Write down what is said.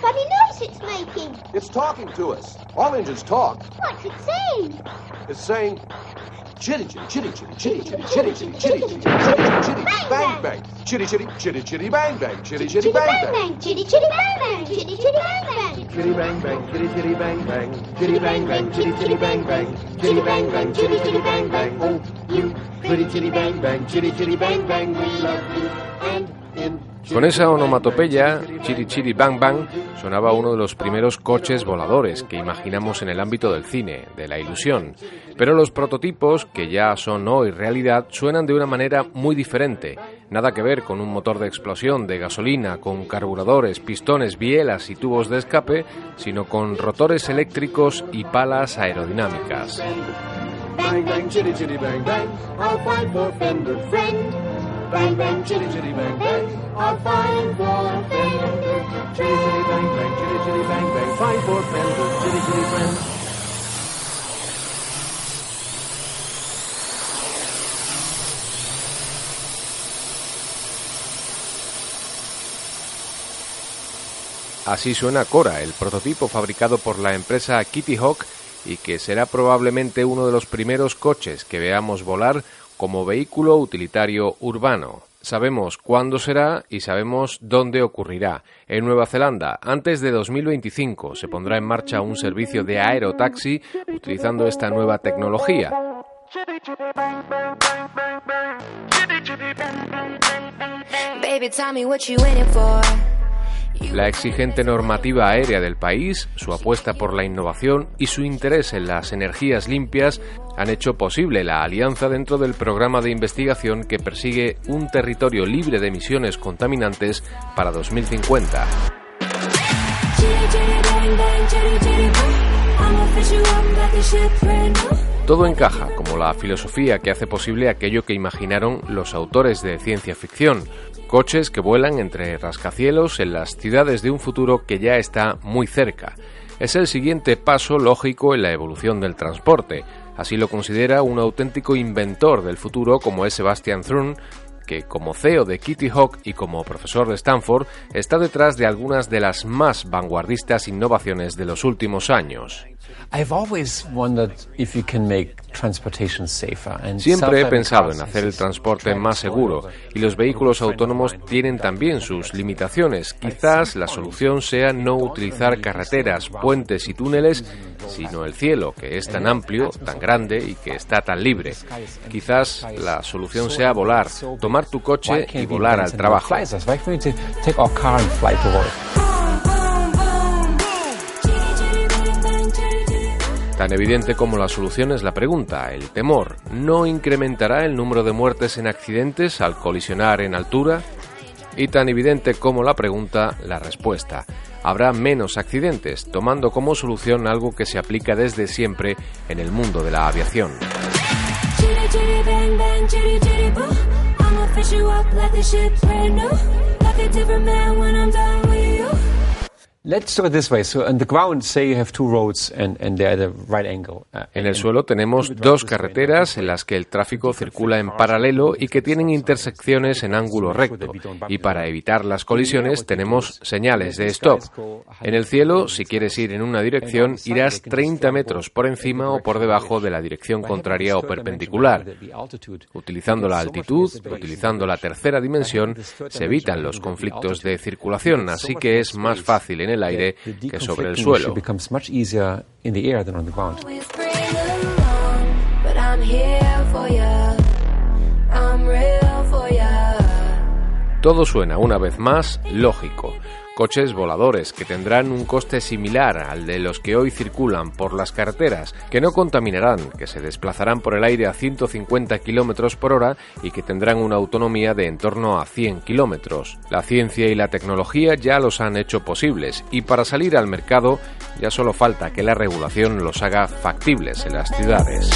funny noise it's making. It's talking to us. All engines talk. What's it saying? It's saying chitty chitty chitty chitty chitty chitty chitty chitty chitty chitty chitty chitty bang bang chitty chitty chitty chitty bang bang chitty chitty bang bang Chitty chitty bang bang. Chitty chitty bang bang. chitty bang bang chitty chitty bang bang chitty bang bang chitty chitty bang bang chitty bang bang chitty chitty bang bang oh you chitty chitty bang bang chitty chitty bang bang we love you and in Con esa onomatopeya, Chiri Chiri Bang Bang, sonaba uno de los primeros coches voladores que imaginamos en el ámbito del cine, de la ilusión. Pero los prototipos, que ya son hoy realidad, suenan de una manera muy diferente. Nada que ver con un motor de explosión de gasolina, con carburadores, pistones, bielas y tubos de escape, sino con rotores eléctricos y palas aerodinámicas. bang bang bang Así suena Cora, el prototipo fabricado por la empresa Kitty Hawk y que será probablemente uno de los primeros coches que veamos volar como vehículo utilitario urbano. Sabemos cuándo será y sabemos dónde ocurrirá. En Nueva Zelanda, antes de 2025, se pondrá en marcha un servicio de aerotaxi utilizando esta nueva tecnología. La exigente normativa aérea del país, su apuesta por la innovación y su interés en las energías limpias han hecho posible la alianza dentro del programa de investigación que persigue un territorio libre de emisiones contaminantes para 2050. Chitty chitty bang bang, chitty chitty bang. I'ma fish you up like a ship brand new. Todo encaja, como la filosofía que hace posible aquello que imaginaron los autores de ciencia ficción, coches que vuelan entre rascacielos en las ciudades de un futuro que ya está muy cerca. Es el siguiente paso lógico en la evolución del transporte. Así lo considera un auténtico inventor del futuro como es Sebastian Thrun, que como CEO de Kitty Hawk y como profesor de Stanford está detrás de algunas de las más vanguardistas innovaciones de los últimos años. I've always wondered if you can make transportation safer and Siempre he pensado en hacer el transporte más seguro y los vehículos autónomos tienen también sus limitaciones. Quizás la solución sea no utilizar carreteras, puentes y túneles, sino el cielo, que es tan amplio, tan grande y que está tan libre. Quizás la solución sea volar, tomar tu coche y volar al trabajo. Tan evidente como la solución es la pregunta, el temor. ¿No incrementará el número de muertes en accidentes al colisionar en altura? Y tan evidente como la pregunta, la respuesta. Habrá menos accidentes, tomando como solución algo que se aplica desde siempre en el mundo de la aviación. Let's do it this way. So on the ground, say you have two roads and, and they're at a right angle. Uh, En el suelo tenemos dos carreteras en las que el tráfico circula en paralelo y que tienen intersecciones en ángulo recto. Y para evitar las colisiones tenemos señales de stop. En el cielo, si quieres ir en una dirección, irás 30 metros por encima o por debajo de la dirección contraria o perpendicular. Utilizando la altitud, utilizando la tercera dimensión, se evitan los conflictos de circulación, así que es más fácil en el el aire que sobre el suelo. Todo suena una vez más lógico, Coches voladores que tendrán un coste similar al de los que hoy circulan por las carreteras, que no contaminarán, que se desplazarán por el aire a 150 kilómetros por hora y que tendrán una autonomía de en torno a 100 kilómetros. La ciencia y la tecnología ya los han hecho posibles y para salir al mercado ya solo falta que la regulación los haga factibles en las ciudades.